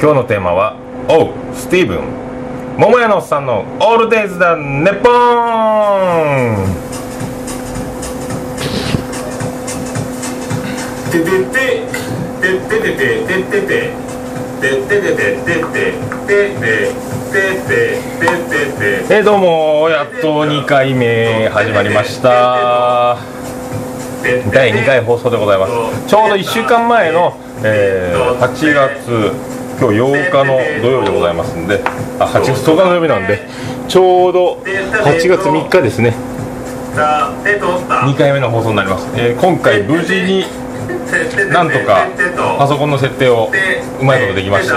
今日のテーマは「おうスティーブン」桃屋のおっさんの「オールデイズだネッポン」ててててててててててててどうもやっと2回目始まりました。第2回放送でございます。ちょうど1週間前の、えー8月今日8日の土曜日でございますんであ8月10日の土曜日なんでちょうど8月3日ですね。2回目の放送になります、えー今回無事になんとかパソコンの設定をうまいことできまして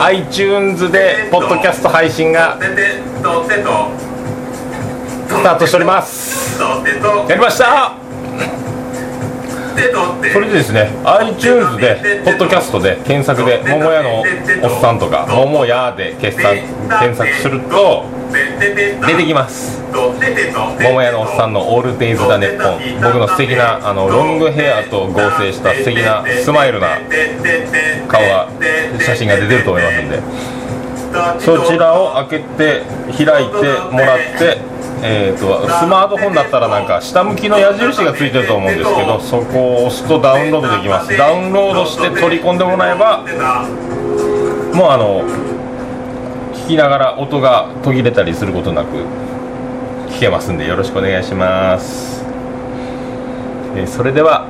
iTunes でポッドキャスト配信がスタートしております。やりましたそれでですね iTunes でポッドキャストで検索で「桃屋のおっさん」とか「桃屋」で決算検索すると出てきます。桃屋のおっさんの「オールデイズ・ザ・ネッポン」僕の素敵なあのロングヘアと合成した素敵なスマイルな顔が写真が出てると思いますんで。そちらを開けて開いてもらって、えー、とスマートフォンだったらなんか下向きの矢印がついてると思うんですけどそこを押すとダウンロードできます。ダウンロードして取り込んでもらえばもうあの聞きながら音が途切れたりすることなく聞けますんでよろしくお願いします、えーそれでは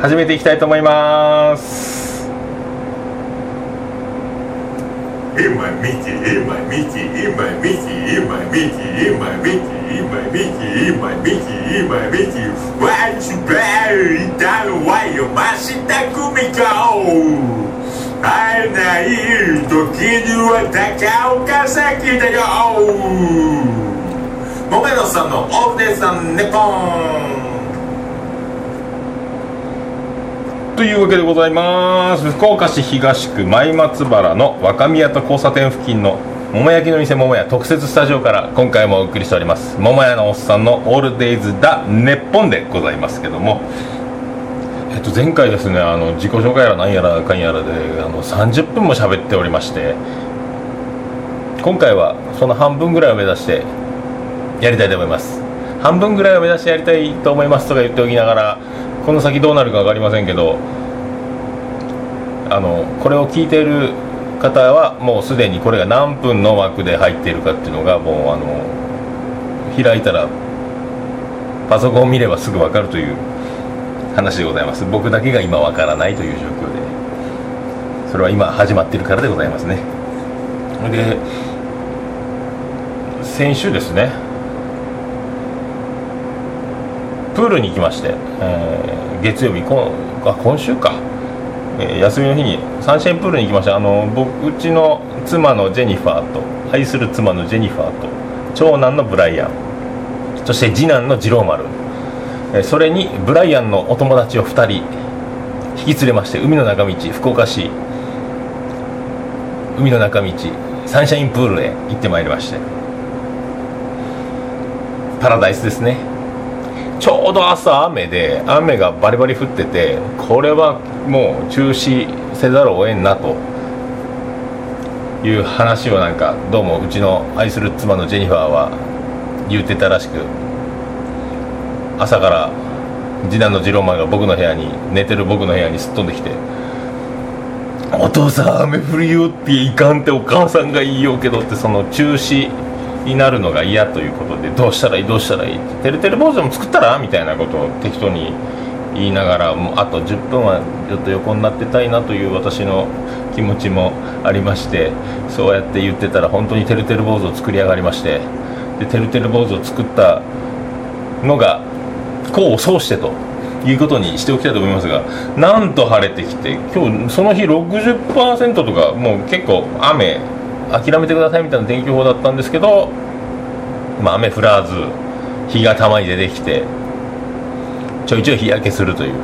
始めていきたいと思います。in my Mickey, in my Mickey, in my Mickey, in my Mickey, in my Mickey, in my Mickey, in my Mickey, in my Mickey. Why you bury down why you must me go? 会えない時には高岡崎だよ桃野さんのオールデイさんネポンというわけでございます。福岡市東区前松原の若宮と交差点付近の桃焼きの店桃屋特設スタジオから今回もお送りしております。桃屋のおっさんのオールデイズ・だネッポンでございますけども。えっと前回ですねあの自己紹介やら何やらかんやらであの30分も喋っておりまして今回はその半分ぐらいを目指してやりたいと思います。半分ぐらいを目指してやりたいと思いますとか言っておきながらこの先どうなるか分かりませんけどあのこれを聞いている方はもうすでにこれが何分の枠で入っているかっていうのがもうあの開いたらパソコンを見ればすぐ分かるという話でございます。僕だけが今分からないという状況で。それは今始まってるからでございますね。で先週ですね。プールに行きまして、えー月曜日こんあ今週か、えー休みの日にサンシャインプールに行きました。あの僕うちの妻のジェニファーと愛する妻のジェニファーと長男のブライアンそして次男の次郎丸、えーそれにブライアンのお友達を2人引き連れまして海の中道福岡市海の中道サンシャインプールへ行ってまいりまして。パラダイスですね。ちょうど朝雨で雨がバリバリ降っててこれはもう中止せざるを得んなと。いう話をなんかどうもうちの愛する妻のジェニファーは言ってたらしく朝から次男の次郎丸が僕の部屋に寝てる僕の部屋にすっ飛んできて「お父さん雨降るよっていかんってお母さんが言いようけど」ってその中止になるのが嫌ということでどうしたらいいどうしたらいいっててるてる坊主でも作ったらみたいなことを適当に言いながらもうあと10分はちょっと横になってたいなという私の気持ちもありましてそうやって言ってたら本当にてるてる坊主を作り上がりましてでてるてる坊主を作ったのが功を奏してということにしておきたいと思いますがなんと晴れてきて今日その日60%とかもう結構雨諦めてくださいみたいな天気予報だったんですけど、まあ、雨降らず日がたまに出てきてちょいちょい日焼けするという。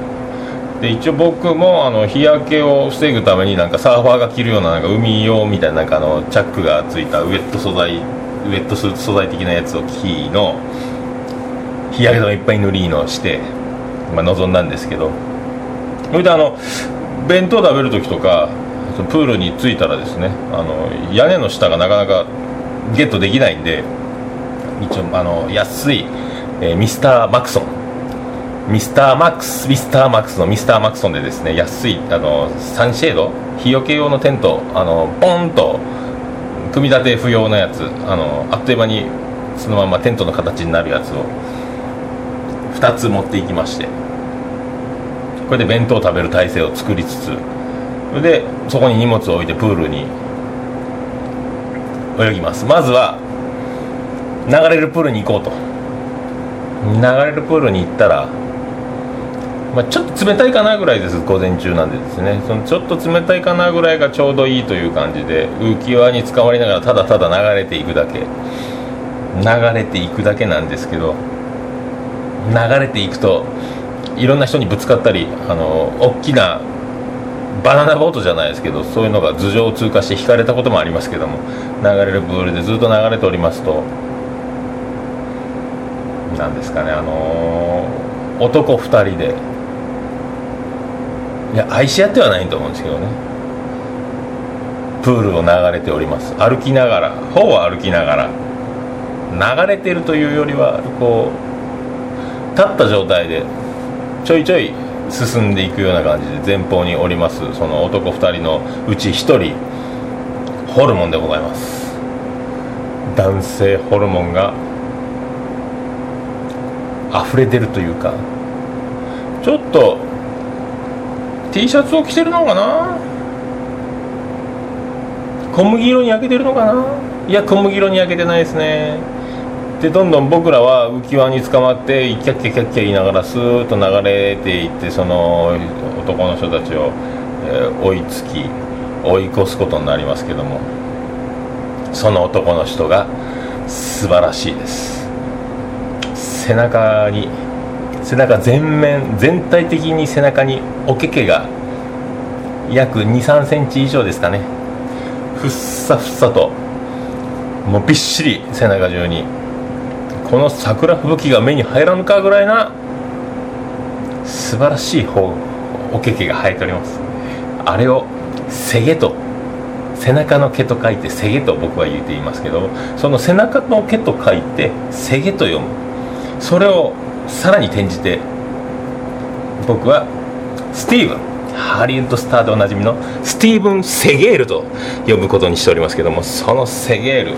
で一応僕もあの日焼けを防ぐためになんかサーファーが着るようななんか海用みたいななんかあのチャックがついたウェット素材ウェットスーツ素材的なやつを着の日焼け止めいっぱい塗りのして、まあ、臨んだんですけど。それであの弁当食べる時とかプールに着いたらですねあの屋根の下がなかなかゲットできないんで一応あの安い、えーミスターマクソン。ミスターマックスミスターマックスのミスターマクソンでですね安いあのサンシェード日よけ用のテントあのポンと組み立て不要なやつあのあっという間にそのままテントの形になるやつを2つ持っていきましてこれで弁当を食べる体制を作りつつそれでそこに荷物を置いてプールに泳ぎます。まずは流れるプールに行こうと。流れるプールに行ったら、まあ、ちょっと冷たいかなぐらいです午前中なんでですね。そのちょっと冷たいかなぐらいがちょうどいいという感じで浮き輪につかまりながらただただ流れていくだけ。流れていくだけなんですけど流れていくといろんな人にぶつかったりあの大きなバナナボートじゃないですけどそういうのが頭上を通過して引かれたこともありますけども流れるプールでずっと流れておりますとなんですかねあのー男2人でいや愛し合ってはないと思うんですけどね。プールを流れております。歩きながらほぼ歩きながら流れてるというよりはこう立った状態でちょいちょい進んでいくような感じで前方におりますその男2人のうち1人ホルモンでございます。男性ホルモンが溢れ出るというかちょっと T シャツを着てるのかな？小麦色に焼けてるのかな？いや小麦色に焼けてないですね。でどんどん僕らは浮き輪に捕まってキャッキャキャッキャ言いながらスーッと流れていってその男の人たちを、え追いつき追い越すことになりますけどもその男の人が素晴らしいです。背中に背中全面全体的に背中におけけが約2 3センチ以上ですかね。ふっさふっさともうびっしり背中中にこの桜吹雪が目に入らぬかぐらいな素晴らしい方おけけが生えております。あれをせげと背中の毛と書いてせげと僕は言っていますけどその背中の毛と書いてせげと読む。それをさらに転じて僕はスティーブンハリウッドスターでおなじみのスティーブン・セゲールと呼ぶことにしておりますけどもそのセゲール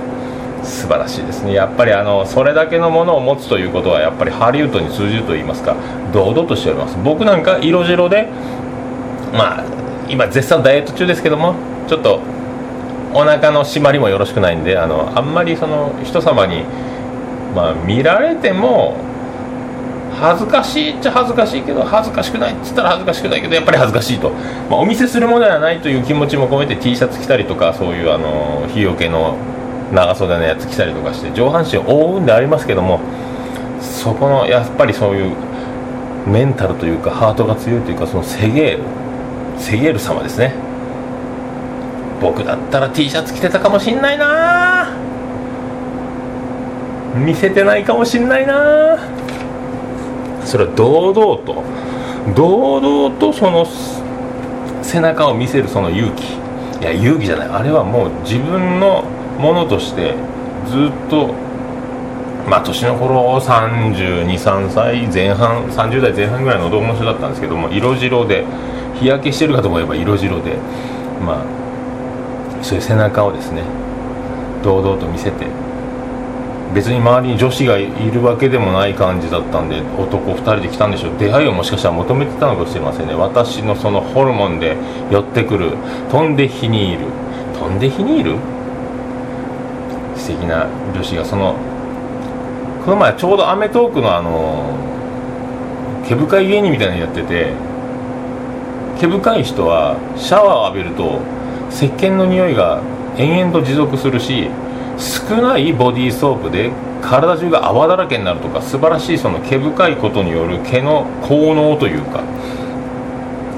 素晴らしいですね。やっぱりあのそれだけのものを持つということはやっぱりハリウッドに通じると言いますか堂々としております。僕なんか色白でまあ今絶賛ダイエット中ですけどもちょっとお腹の締まりもよろしくないんであのあんまりその人様に、まあ、見られても恥ずかしいっちゃ恥ずかしいけど恥ずかしくないっつったら恥ずかしくないけどやっぱり恥ずかしいと、まあ、お見せするものではないという気持ちも込めて T シャツ着たりとかそういうあの日よけの長袖のやつ着たりとかして上半身を覆うんでありますけどもそこのやっぱりそういうメンタルというかハートが強いというかそのセゲールセゲール様ですね。僕だったら T シャツ着てたかもしんないな。見せてないかもしんないな。それは堂々と堂々とその背中を見せるその勇気。いや勇気じゃない。あれはもう自分のものとしてずっとまあ年の頃323歳前半30代前半ぐらいの男の人だったんですけども色白で日焼けしてるかと思えば色白でまあそういう背中をですね堂々と見せて別に周りに女子がいるわけでもない感じだったんで男2人で来たんでしょう。出会いをもしかしたら求めてたのかもしれませんね。私のそのホルモンで寄ってくる飛んで火にいる。飛んで火にいる？素敵な女子がそのこの前ちょうど『アメトーーク』のあの毛深い芸人みたいなのやってて毛深い人はシャワーを浴びると石鹸の匂いが延々と持続するし少ないボディーソープで体中が泡だらけになるとか素晴らしいその毛深いことによる毛の効能というか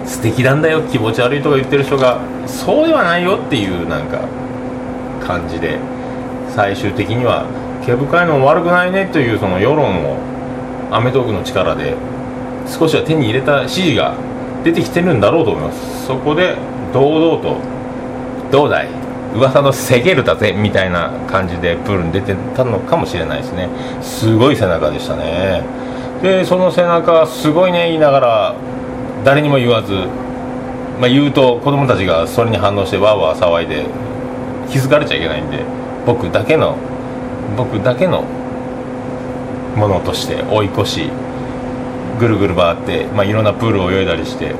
素敵なんだよ気持ち悪いとか言ってる人がそうではないよっていうなんか感じで。最終的には毛深いのも悪くないねというその世論を『アメトーーク』の力で少しは手に入れた支持が出てきてるんだろうと思いますそこで堂々とどうだい噂のセゲルだぜみたいな感じでプールに出てたのかもしれないですねすごい背中でしたねでその背中すごいね言いながら誰にも言わず、まあ、言うと子供たちがそれに反応してわーわー騒いで気づかれちゃいけないんで僕だけの僕だけのものとして追い越しぐるぐる回って、まあ、いろんなプールを泳いだりして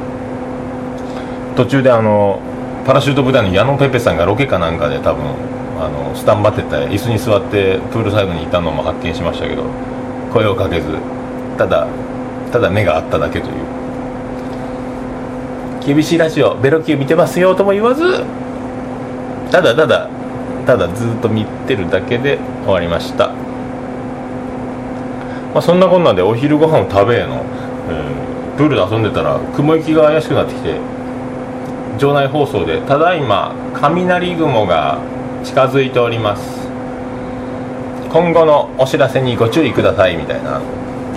途中であのパラシュート部隊の矢野ペペさんがロケかなんかで多分あのスタンバってた椅子に座ってプールサイドにいたのも発見しましたけど声をかけずただただ目があっただけという。厳しいラジオベロキュー見てますよとも言わずただただただずっと見てるだけで終わりました、まあ、そんなこんなでお昼ご飯を食べへの、えー、プールで遊んでたら雲行きが怪しくなってきて場内放送でただいま雷雲が近づいております。今後のお知らせにご注意くださいみたいな。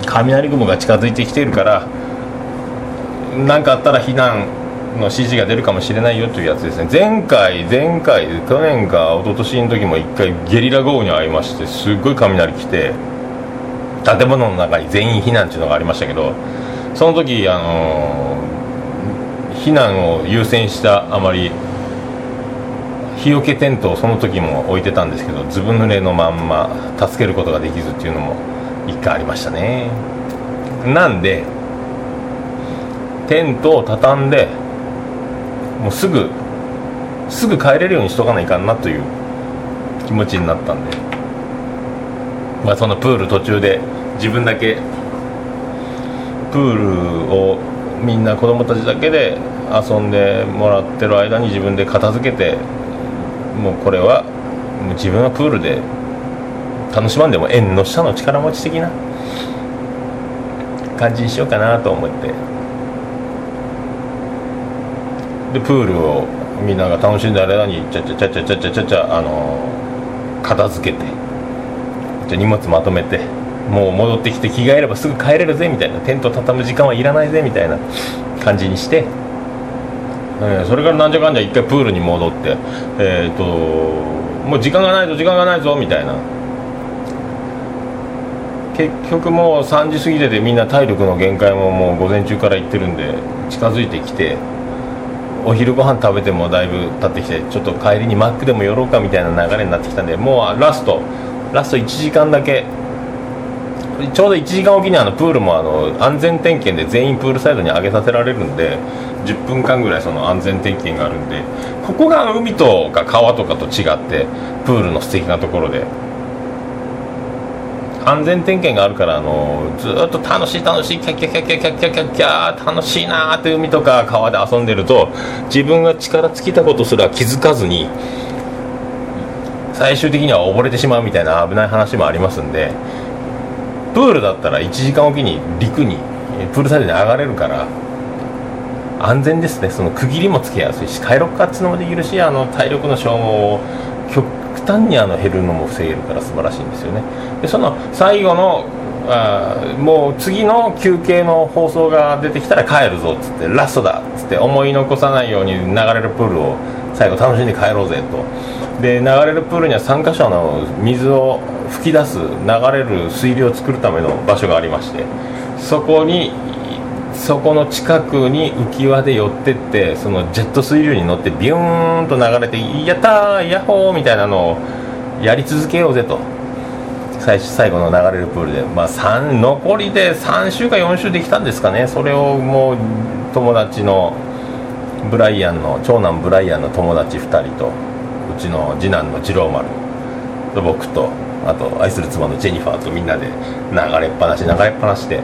雷雲が近づいてきているから何かあったら避難の指示が出るかもしれないよというやつですね。前回前回去年か一昨年の時も1回ゲリラ豪雨に遭いましてすっごい雷来て建物の中に全員避難っていうのがありましたけどその時あのー避難を優先したあまり日よけテントをその時も置いてたんですけどずぶ濡れのまんま助けることができずっていうのも一回ありましたね。なんでテントを畳んでもうすぐすぐ帰れるようにしとかないかんなという気持ちになったんで。まあそのプール途中で自分だけプールをみんな子供たちだけで遊んでもらってる間に自分で片付けてもうこれは自分はプールで楽しまんでも縁の下の力持ち的な感じにしようかなと思って。でプールをみんなが楽しんでる間にちゃちゃちゃちゃちゃちゃちゃちゃあの片付けてじゃ荷物まとめてもう戻ってきて着替えればすぐ帰れるぜみたいなテント畳む時間はいらないぜみたいな感じにしてえー、それからなんじゃかんじゃ一回プールに戻ってえっ、ー、ともう時間がないぞ時間がないぞみたいな。結局もう3時過ぎててみんな体力の限界ももう午前中から行ってるんで近づいてきてお昼ご飯食べてもだいぶ経ってきてちょっと帰りにマックでも寄ろうかみたいな流れになってきたんでもうラストラスト1時間だけ。ちょうど1時間おきにあのプールもあの安全点検で全員プールサイドに上げさせられるんで10分間ぐらいその安全点検があるんでここが海とか川とかと違ってプールの素敵なところで安全点検があるからあのずっと楽しい楽しいキャッキャッキャッキャッキャッキャッキャッキャー楽しいなーって海とか川で遊んでると自分が力尽きたことすら気づかずに最終的には溺れてしまうみたいな危ない話もありますんでプールだったら1時間おきに陸にプールサイドに上がれるから安全ですねその区切りもつけやすいし帰ろっかっつうのもできるしあの体力の消耗を極端にあの減るのも防げるから素晴らしいんですよね。でその最後のあもう次の休憩の放送が出てきたら帰るぞっつってラストだっつって思い残さないように流れるプールを最後楽しんで帰ろうぜと。で流れるプールには3箇所の水を吹き出す流れる水流を作るための場所がありましてそこにそこの近くに浮き輪で寄ってってそのジェット水流に乗ってビューンと流れて「やったーヤッホー!」みたいなのをやり続けようぜと最最後の流れるプールで、まあ、3残りで3週か4週できたんですかねそれをもう友達のブライアンの長男ブライアンの友達2人とうちの次男の次郎丸と僕とあと愛する妻のジェニファーとみんなで流れっぱなし流れっぱなしで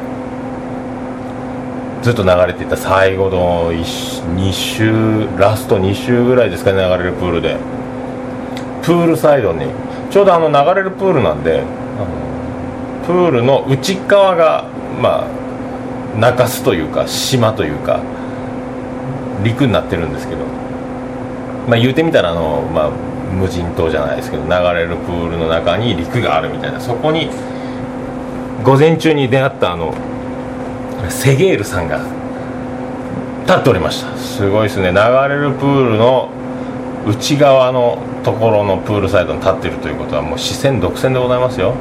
ずっと流れていた最後の2周ラスト2周ぐらいですかね流れるプールで。プールサイドに。ちょうどあの流れるプールなんでプールの内側がまあ中州というか島というか陸になってるんですけど。まあ言うてみたらあの、まあ、無人島じゃないですけど流れるプールの中に陸があるみたいな。そこに午前中に出会ったあのこれセゲールさんが立っておりました。すごいですね。流れるプールの内側のところのプールサイドに立っているということはもう視線独占でございますよ。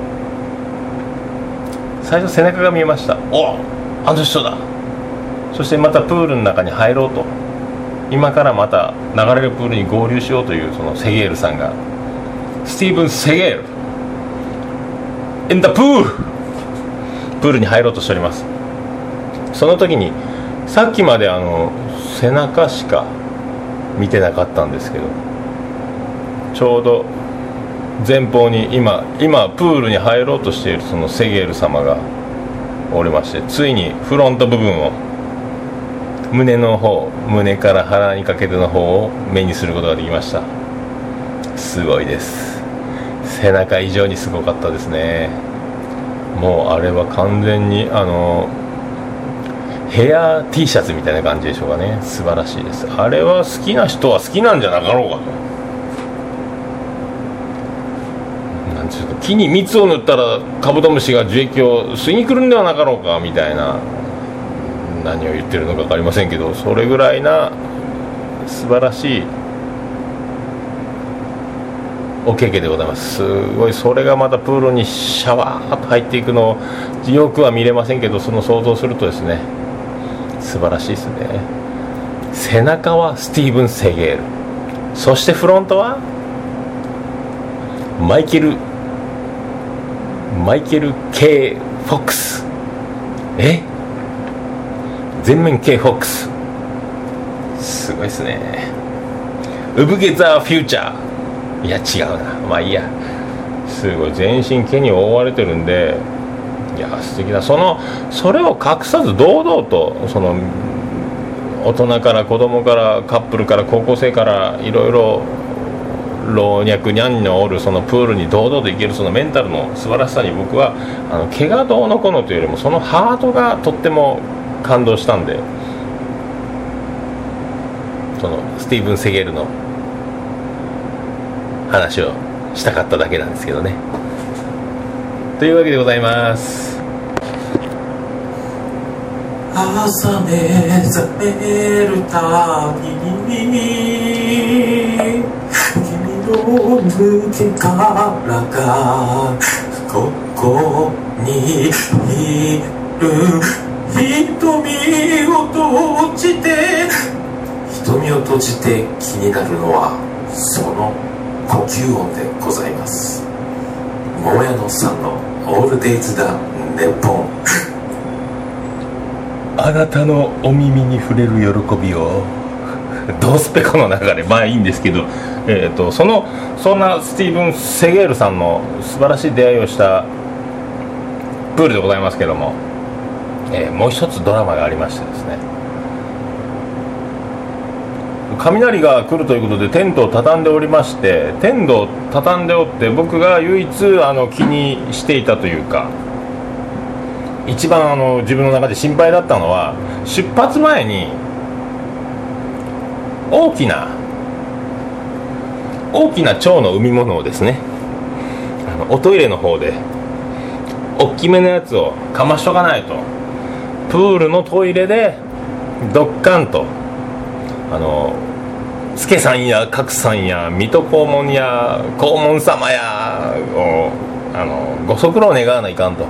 最初背中が見えました。おあの人だ。そしてまたプールの中に入ろうと。今からまた流れるプールに合流しようというそのセゲールさんが。スティーブン・セゲール。In the pool プールに入ろうとしております。その時にさっきまであの背中しか見てなかったんですけどちょうど前方に今今プールに入ろうとしているそのセゲール様がおりましてついにフロント部分を胸の方胸から腹にかけての方を目にすることができました。すごいです。背中以上にすごかったですね。もうあれは完全にあのヘア T シャツみたいな感じでしょうかね。素晴らしいです。あれは好きな人は好きなんじゃなかろうかと。なんちゅうか木に蜜を塗ったらカブトムシが樹液を吸いに来るんではなかろうかみたいな何を言ってるのか分かりませんけどそれぐらいな素晴らしいおけけでございます。すごいそれがまたプールにシャワーッと入っていくのをよくは見れませんけどその想像するとですね素晴らしいですね。背中はスティーブン・セゲール。そしてフロントはマイケルマイケル・ K・ フォックス。え？全面 K・ フォックス。すごいですね。ウブゲザー・フューチャー。いや違うな。まあいいや。すごい。全身毛に覆われてるんでいや素敵だそのそれを隠さず堂々とその大人から子供からカップルから高校生からいろいろ老若にゃんのおるそのプールに堂々と行けるそのメンタルの素晴らしさに僕はあの怪我どうのこのというよりもそのハートがとっても感動したんでそのスティーブン・セゲルの話をしたかっただけなんですけどねというわけでございます。朝目覚めるたびに君の抜け殻がここにいる瞳を閉じて瞳を閉じて気になるのはその呼吸音でございます。桃屋のさんの「オールデイズ・だネポン」あなたのお耳に触れる喜びをドースペコの中でまあいいんですけど、えー、とそのそんなスティーブン・セゲールさんの素晴らしい出会いをしたプールでございますけども、えーもう一つドラマがありましてですね。雷が来るということでテントを畳んでおりましてテントを畳んでおって僕が唯一あの気にしていたというか一番あの自分の中で心配だったのは出発前に大きな大きな蝶の産み物をですねあのおトイレの方で大きめのやつをかましとかないとプールのトイレでドッカンとあの助さんや格さんや水戸黄門や黄門様やをあのご足労願わないかんと。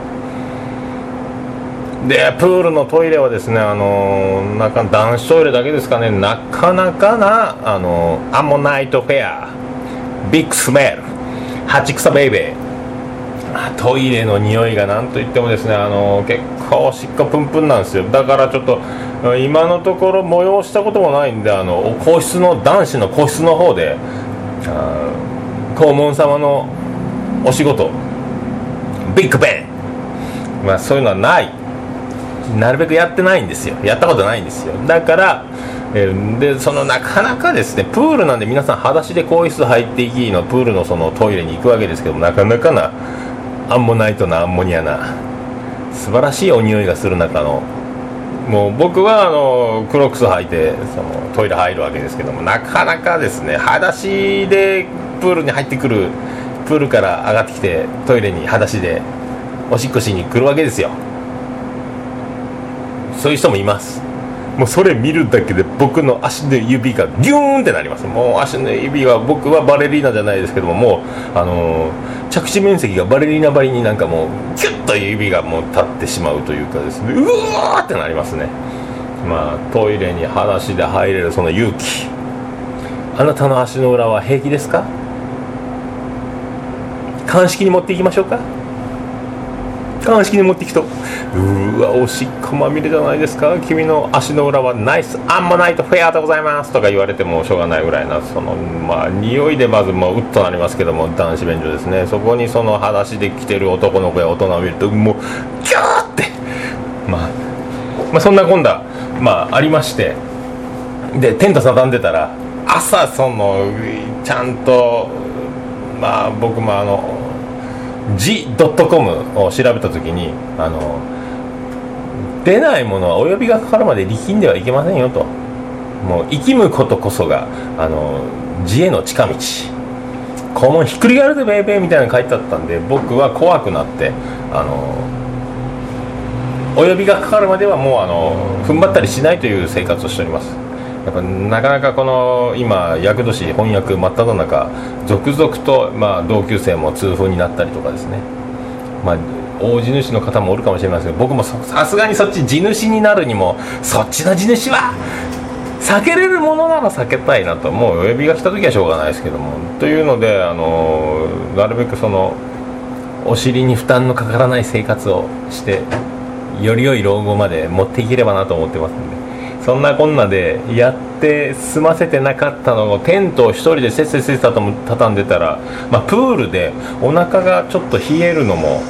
でプールのトイレはですねあのなか男子トイレだけですかね。なかなかなあのアンモナイトフェア。ビッグスメール。ハチクサベイベー。トイレの匂いがなんといってもですねあの結構おしっこプンプンなんですよ。だからちょっと今のところ催したこともないんであの皇室の男子の個室の方であ黄門様のお仕事。ビッグベン。まあそういうのはない。なるべくやってないんですよ。やったことないんですよ。だから、えでそのなかなかですねプールなんで皆さん裸足で更衣室入っていきのプールのそのトイレに行くわけですけどもなかなかなアンモナイトなアンモニアな。素晴らしいお匂いがする中の。もう僕はあのクロックス履いてそのトイレ入るわけですけどもなかなかですね裸足でプールに入ってくるプールから上がってきてトイレに裸足でおしっこしに来るわけですよ。そういう人もいます。もうそれ見るだけで僕の足の指がギューンってなります。もう足の指は僕はバレリーナじゃないですけどももう、あのー着地面積がバレリーナばりになんかもうギュッと指がもう立ってしまうというかですねうわーってなりますね。まあトイレに裸足で入れるその勇気。あなたの足の裏は平気ですか？鑑識に持っていきましょうか？鑑識に持っていくとうわおしっこまみれじゃないですか。君の足の裏はナイス。アンモナイトフェアでございます。とか言われてもしょうがないぐらいなそのまあ匂いでまずもううっとなりますけども男子便所ですね。そこにその裸足で来てる男の子や大人を見るともうキューって。まあまあそんなこんなまあありまして。でテント畳んでたら朝そのちゃんとまあ僕もあの G.com を調べた時にあの出ないものはお呼びがかかるまで力んではいけませんよと。もう生きむことこそがあの自への近道。このひっくり返るでベイベーみたいなの書いてあったんで僕は怖くなってあのお呼びがかかるまではもうあの踏ん張ったりしないという生活をしております。やっぱなかなかこの今厄年翻訳真っ只中続々と、まあ、同級生も痛風になったりとかですね、まあ、大地主の方もおるかもしれませんけど僕もさすがにそっち地主になるにもそっちの地主は避けれるものなら避けたいなともうお呼びが来た時はしょうがないですけども。というのであのなるべくそのお尻に負担のかからない生活をしてより良い老後まで持っていければなと思ってますんで。そんなこんなでやって済ませてなかったのをテントを一人でせっせっせっせ畳んでたら、まあ、プールでお腹がちょっと冷えるのも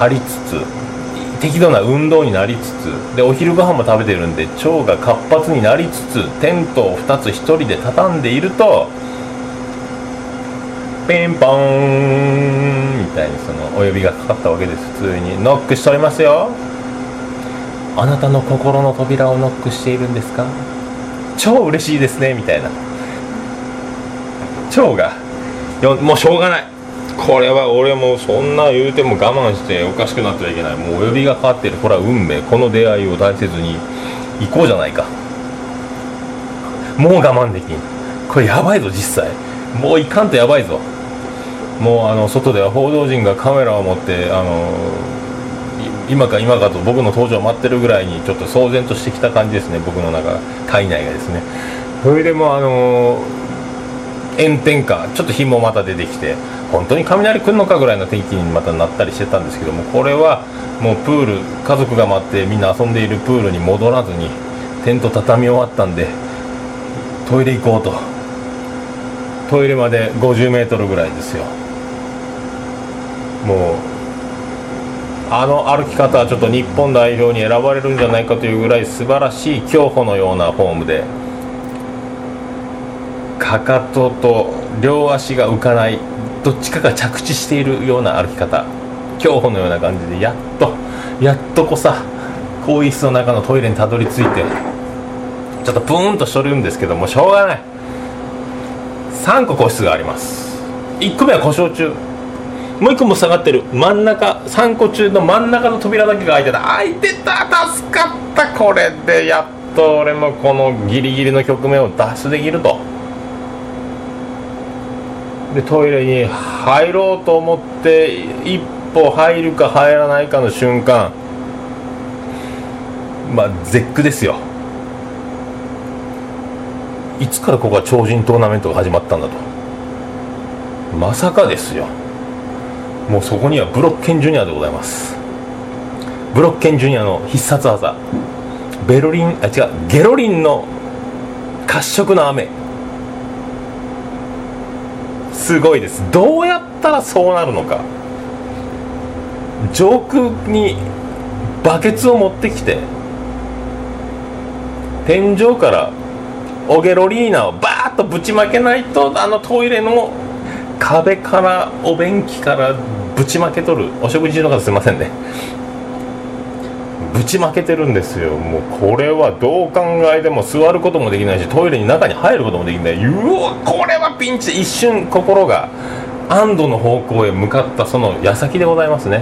ありつつ適度な運動になりつつでお昼ご飯も食べてるんで腸が活発になりつつテントを2つ1人で畳んでいるとピンポーンみたいにそのお呼びがかかったわけです。普通にノックしておりますよ。あなたの心の扉をノックしているんですか？超嬉しいですねみたいな。腸が。よもうしょうがない。これは俺もそんな言うても我慢しておかしくなってはいけない。もうお呼びがかかってる。これは運命。この出会いを大切に行こうじゃないか。もう我慢できん。これやばいぞ実際。もういかんとやばいぞ。もうあの外では報道陣がカメラを持ってあの今か今かと僕の登場を待ってるぐらいにちょっと騒然としてきた感じですね僕の中体内がですね。それでもあの炎天下ちょっと日もまた出てきて本当に雷来るのかぐらいの天気にまたなったりしてたんですけどもこれはもうプール家族が待ってみんな遊んでいるプールに戻らずにテント畳み終わったんでトイレ行こうと。トイレまで50メートルぐらいですよ。もうあの歩き方はちょっと日本代表に選ばれるんじゃないかというぐらい素晴らしい競歩のようなフォームで。かかとと両足が浮かないどっちかが着地しているような歩き方。競歩のような感じでやっとやっとこさ更衣室の中のトイレにたどり着いてちょっとプーンとしとるんですけどもしょうがない。3個個室があります。1個目は故障中。もう1個も下がってる。真ん中3個中の真ん中の扉だけが開いてた。開いてた。助かった。これでやっと俺もこのギリギリの局面を脱出できると。でトイレに入ろうと思って一歩入るか入らないかの瞬間。まあ絶句ですよ。いつからここは超人トーナメントが始まったんだと。まさかですよ。もうそこにはブロッケンジュニアでございます。ブロッケンジュニアの必殺技。ベロリンあ違うゲロリンの褐色の雨すごいです。どうやったらそうなるのか。上空にバケツを持ってきて天井からオゲロリーナをバーッとぶちまけないとあのトイレの壁からお便器からぶちまけとる。お食事中の方すいませんね。ぶちまけてるんですよ。もうこれはどう考えても座ることもできないしトイレに中に入ることもできない。うわこれはピンチ。一瞬心が安堵の方向へ向かったその矢先でございますね。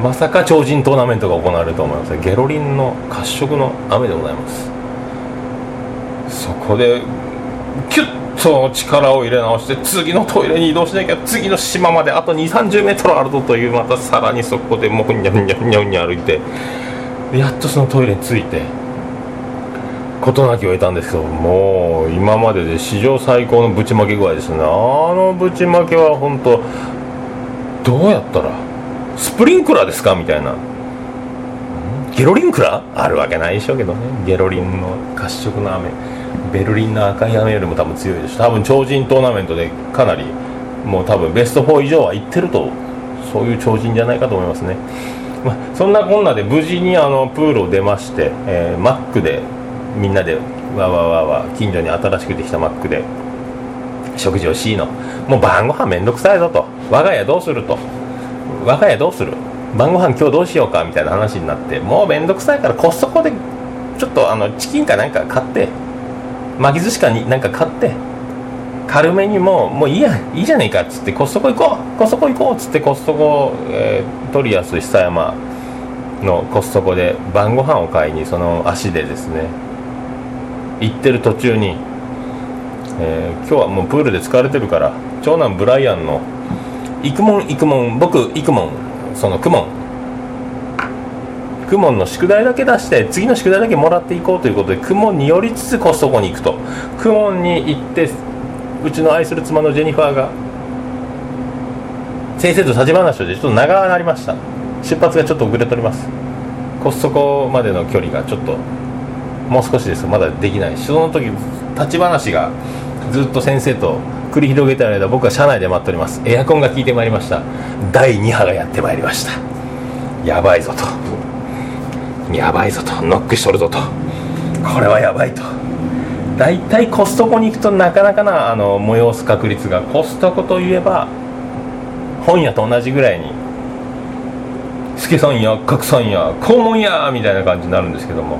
まさか超人トーナメントが行われると思いますゲロリンの褐色の雨でございます。そこでキュッと力を入れ直して次のトイレに移動しなきゃ次の島まであと2 3 0メートルあるぞというまたさらにそこでもうにゃんにゃんにゃんにゃ歩いてやっとそのトイレに着いて事なきを得たんですけどもう今までで史上最高のぶちまけ具合ですねあのぶちまけは本当どうやったらスプリンクラーですかみたいなゲロリンクラーあるわけないでしょうけどねゲロリンの褐色の雨ベルリンの赤い雨よりも多分強いです多分超人トーナメントでかなりもう多分ベスト4以上はいってるとそういう超人じゃないかと思いますね、ま、そんなこんなで無事にあのプールを出まして、えーマックでみんなでわわわわ近所に新しくできたマックで食事をしいの。もう晩ご飯めんどくさいぞと。我が家どうすると。我が家どうする。晩ご飯今日どうしようかみたいな話になってもうめんどくさいからコストコでちょっとあのチキンかなんか買って巻き寿司かになんか買って軽めにもうもういいやいいじゃねえかっつってコストコ行こうコストコ行こうっつってコストコ、えー、トリアス久山のコストコで晩ご飯を買いにその足でですね行ってる途中に、えー今日はもうプールで疲れてるから長男ブライアンの行くもん行くもん僕行くもんそのクモンクモンの宿題だけ出して次の宿題だけもらっていこうということでクモンに寄りつつコストコに行くと。クモンに行ってうちの愛する妻のジェニファーが先生と立ち話をしてちょっと長くなりました。出発がちょっと遅れております。コストコまでの距離がちょっともう少しです。まだできない。その時立ち話がずっと先生と繰り広げてる間僕は車内で待っております。エアコンが効いてまいりました。第2波がやってまいりました。やばいぞと。やばいぞとノックしとるぞと。これはやばいと。大体コストコに行くとなかなかなあの催す確率がコストコといえば本屋と同じぐらいに助さんや格さんや肛門やみたいな感じになるんですけども。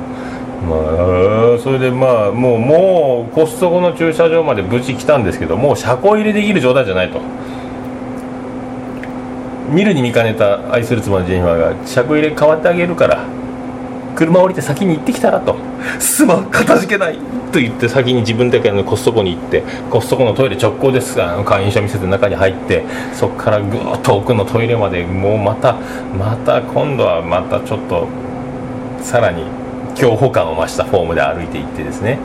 まあそれでまあもうもうコストコの駐車場まで無事来たんですけどもう車庫入れできる状態じゃないと。見るに見かねた愛する妻のジェニファーが車庫入れ変わってあげるから車降りて先に行ってきたらと。すまん片付けない。と言って先に自分だけのコストコに行ってコストコのトイレ直行ですが会員証見せて中に入ってそこからぐーっと奥のトイレまでもうまたまた今度はまたちょっとさらに恐怖感を増したフォームで歩いていってですね。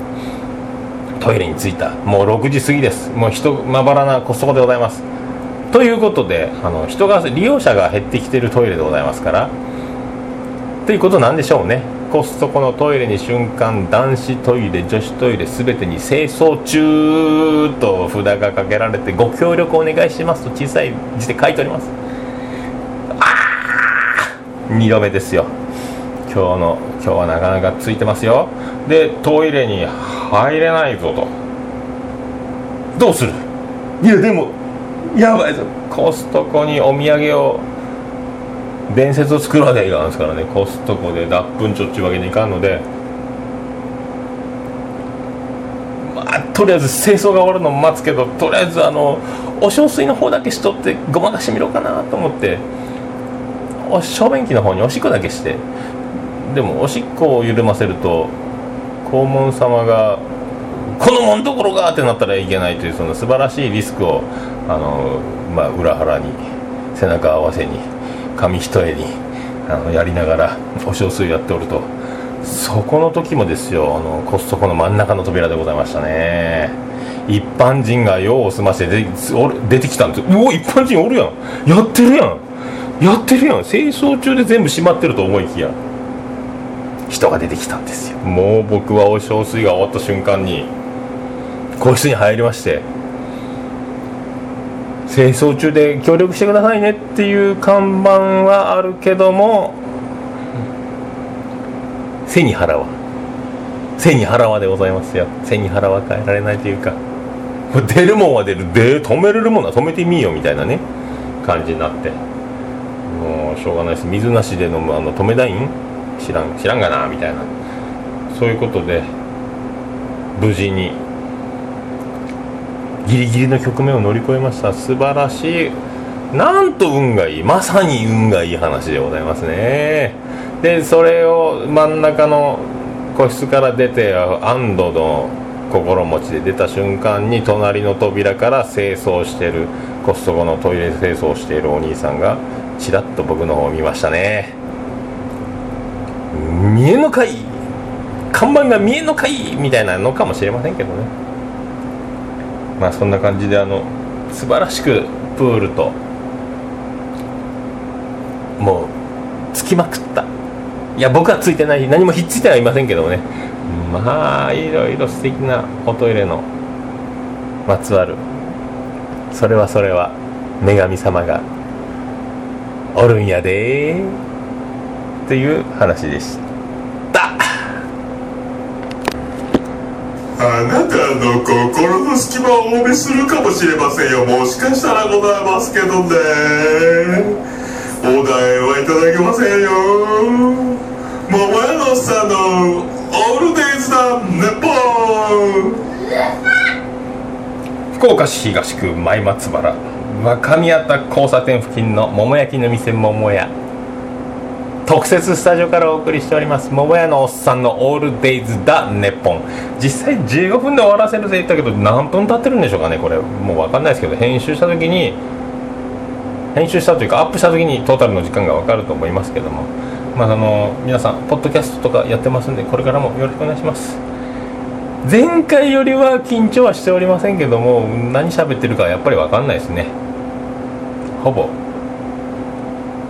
トイレに着いた。もう6時過ぎです。もう人まばらなコストコでございます。ということであの人が利用者が減ってきているトイレでございますからということなんでしょうね。コストコのトイレに瞬間男子トイレ女子トイレ全てに清掃中と札がかけられてご協力お願いしますと小さい字で書いております。ああ2度目ですよ。今日の今日はなかなかついてますよ。でトイレに入れないぞと。どうする？いやでもやばいぞ。コストコにお土産を伝説を作るわけにいかんですからねコストコで脱粉ちょっちゅうわけにいかんのでまあとりあえず清掃が終わるのも待つけどとりあえずあのお小水の方だけしとってごまかしてみろかなと思ってお小便器の方におしっこだけしてでもおしっこを緩ませると黄門様が「このもんどころが!」ってなったらいけないというその素晴らしいリスクをあの、まあ、裏腹に背中合わせに紙一重にあのやりながらお小水やっておると。そこの時もですよあのコストコの真ん中の扉でございましたね。一般人が用を済ませて出てきたんですよ。うお一般人おるやん。やってるやん。やってるやん。清掃中で全部閉まってると思いきや。人が出てきたんですよ。もう僕はお小水が終わった瞬間に個室に入りまして清掃中で協力してくださいねっていう看板はあるけども背に腹は。背に腹はでございますよ。背に腹は変えられないというか。出るもんは出る。で止めれるものは止めてみようみたいなね。感じになって。もうしょうがないです。水なしで飲むあの止めダイン知らん知らんがなみたいな。そういうことで無事にギリギリの局面を乗り越えました。素晴らしい。なんと運がいい。まさに運がいい話でございますね。でそれを真ん中の個室から出て安堵の心持ちで出た瞬間に隣の扉から清掃してる。コストコのトイレ清掃しているお兄さんがちらっと僕の方を見ましたね。見えのかい。看板が見えのかい。みたいなのかもしれませんけどね。まあそんな感じであの素晴らしくプールともうつきまくった。いや僕はついてない何もひっついてはいませんけどもね。まあいろいろ素敵なおトイレのまつわる。それはそれは女神様がおるんやで。っていう話でしたあなたの心の隙間をお見するかもしれませんよもしかしたらございますけどねお題はいただけませんよ桃屋のおっさんのオールデイズだネポン福岡市東区前松原若宮田交差点付近の桃焼きの店桃屋。特設スタジオからお送りしております桃屋のおっさんのオールデイズだネッポン実際15分で終わらせるって言ったけど何分経ってるんでしょうかねこれ。もう分かんないですけど編集した時に編集したというかアップした時にトータルの時間が分かると思いますけども。まああの皆さんポッドキャストとかやってますんでこれからもよろしくお願いします。前回よりは緊張はしておりませんけども何喋ってるかやっぱり分かんないですね。ほぼ。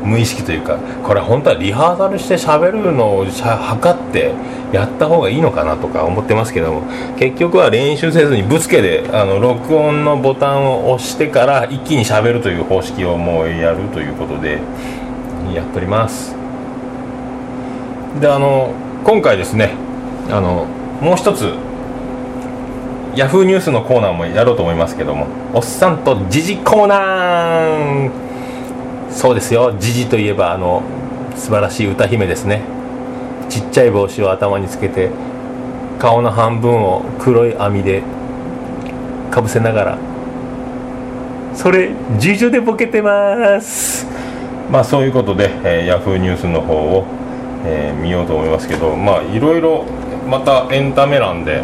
無意識というかこれ本当はリハーサルして喋るのを測ってやった方がいいのかなとか思ってますけども結局は練習せずにぶつけであの録音のボタンを押してから一気に喋るという方式をもうやるということでやっております。であの今回ですねあのもう一つヤフーニュースのコーナーもやろうと思いますけどもおっさんとジジコーナーそうですよ。ジジといえばあの素晴らしい歌姫ですね。ちっちゃい帽子を頭につけて顔の半分を黒い網でかぶせながら。それジジでボケてます。まあそういうことで、えー、ヤフーニュースの方を、えー見ようと思いますけどまあいろいろまたエンタメ欄で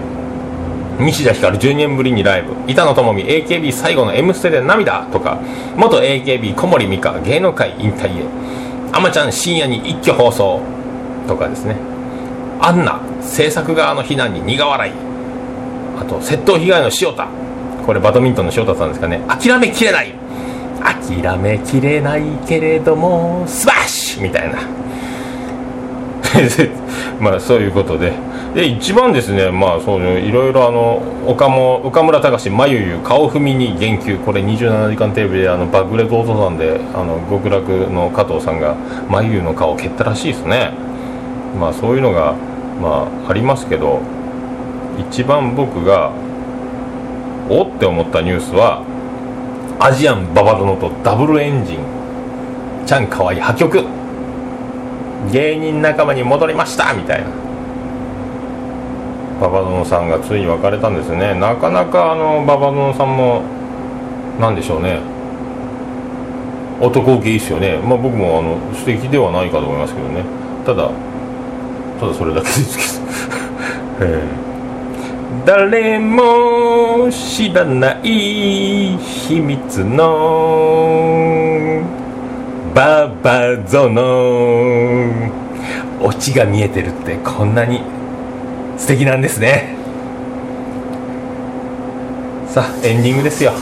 西田ひかる12年ぶりにライブ。板野友美 AKB 最後の「M ステ」で涙。とか。元 AKB 小森美香芸能界引退へ。あまちゃん深夜に一挙放送。とかですね。アンナ制作側の非難に苦笑い。あと窃盗被害の潮田。これバドミントンの潮田さんですかね。諦めきれない。諦めきれないけれどもスマッシュみたいな。まあそういうことで。で一番ですねまあそういういろいろあの岡も岡村隆史まゆゆ顔踏みに言及。これ27時間テレビであのバグレトお父さんであの極楽の加藤さんがまゆゆの顔を蹴ったらしいですね。まあそういうのがまあありますけど一番僕がおって思ったニュースはアジアンババドノとダブルエンジンちゃんかわいい破局。芸人仲間に戻りましたみたいな。ババドノさんがついに別れたんですね。なかなかあのババドノさんもなんでしょうね。男受けいいですよね。まあ僕もあの素敵ではないかと思いますけどね。ただただそれだけですけど。え。誰も知らない秘密のババゾノ。オチが見えてるってこんなに素敵なんですね。さあエンディングですよ。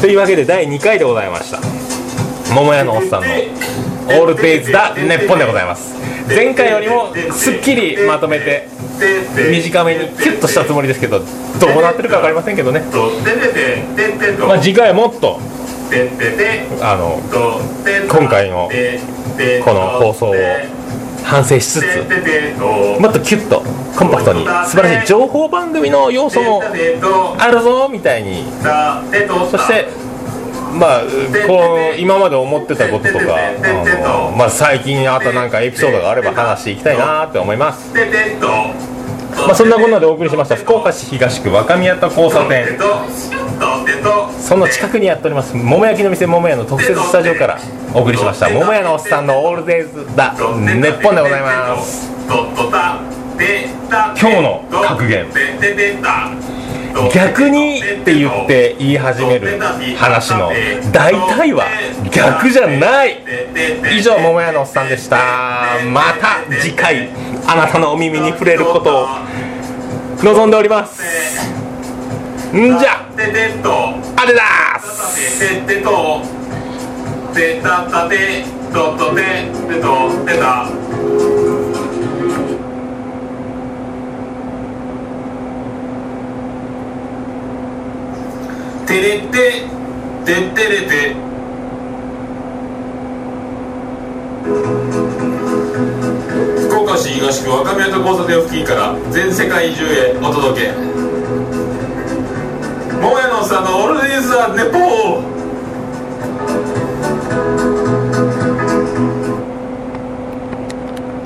というわけで第2回でございました。桃屋のおっさんの「オールデイズだネッポン」でございます。前回よりもすっきりまとめて短めにキュッとしたつもりですけどどうなってるか分かりませんけどね、まあ、次回もっとあの今回のこの放送を反省しつつもっとキュッとコンパクトに素晴らしい情報番組の要素もあるぞみたいに。そしてまあこう今まで思ってたこととかあの、まあ、最近あったなんかエピソードがあれば話していきたいなって思います。まあそんなこんなでお送りしました福岡市東区若宮田交差点。その近くにやっております桃焼きの店桃屋の特設スタジオからお送りしました桃屋のおっさんのオールデイズだネッポンでございます。今日の格言。逆にって言って言い始める話の大体は逆じゃない。以上桃屋のおっさんでした。また次回あなたのお耳に触れることを望んでおります。んじゃ。あれだーす。ててと。てたたてととててとてた。てれててってれて。福岡市東区若宮と交差点付近から全世界中へお届け桃屋のおっ